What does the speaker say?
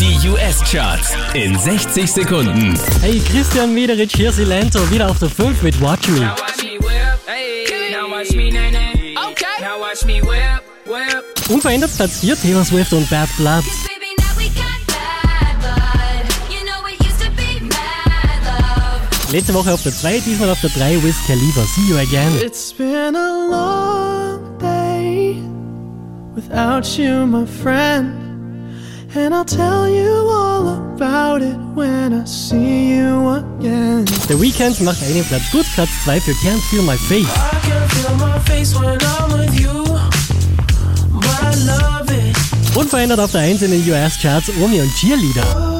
Die US-Charts in 60 Sekunden. Hey, Christian Mederich, hier Silento, wieder auf der 5 mit Watch Me. Unverändert Platz 4 Taylor Swift und Bad Blood. Letzte Woche auf der 2, diesmal auf der 3 Wiz Khalifa. See you again. It's been a long day without you, my friend. And I'll tell you all about it when I see you again. The Weeknd macht einen Platz gut, Platz 2 für Can't Feel My Face. I can feel my face when I'm with you, but I love it. Unverändert auf der 1 in den US-Charts Omi und Cheerleader.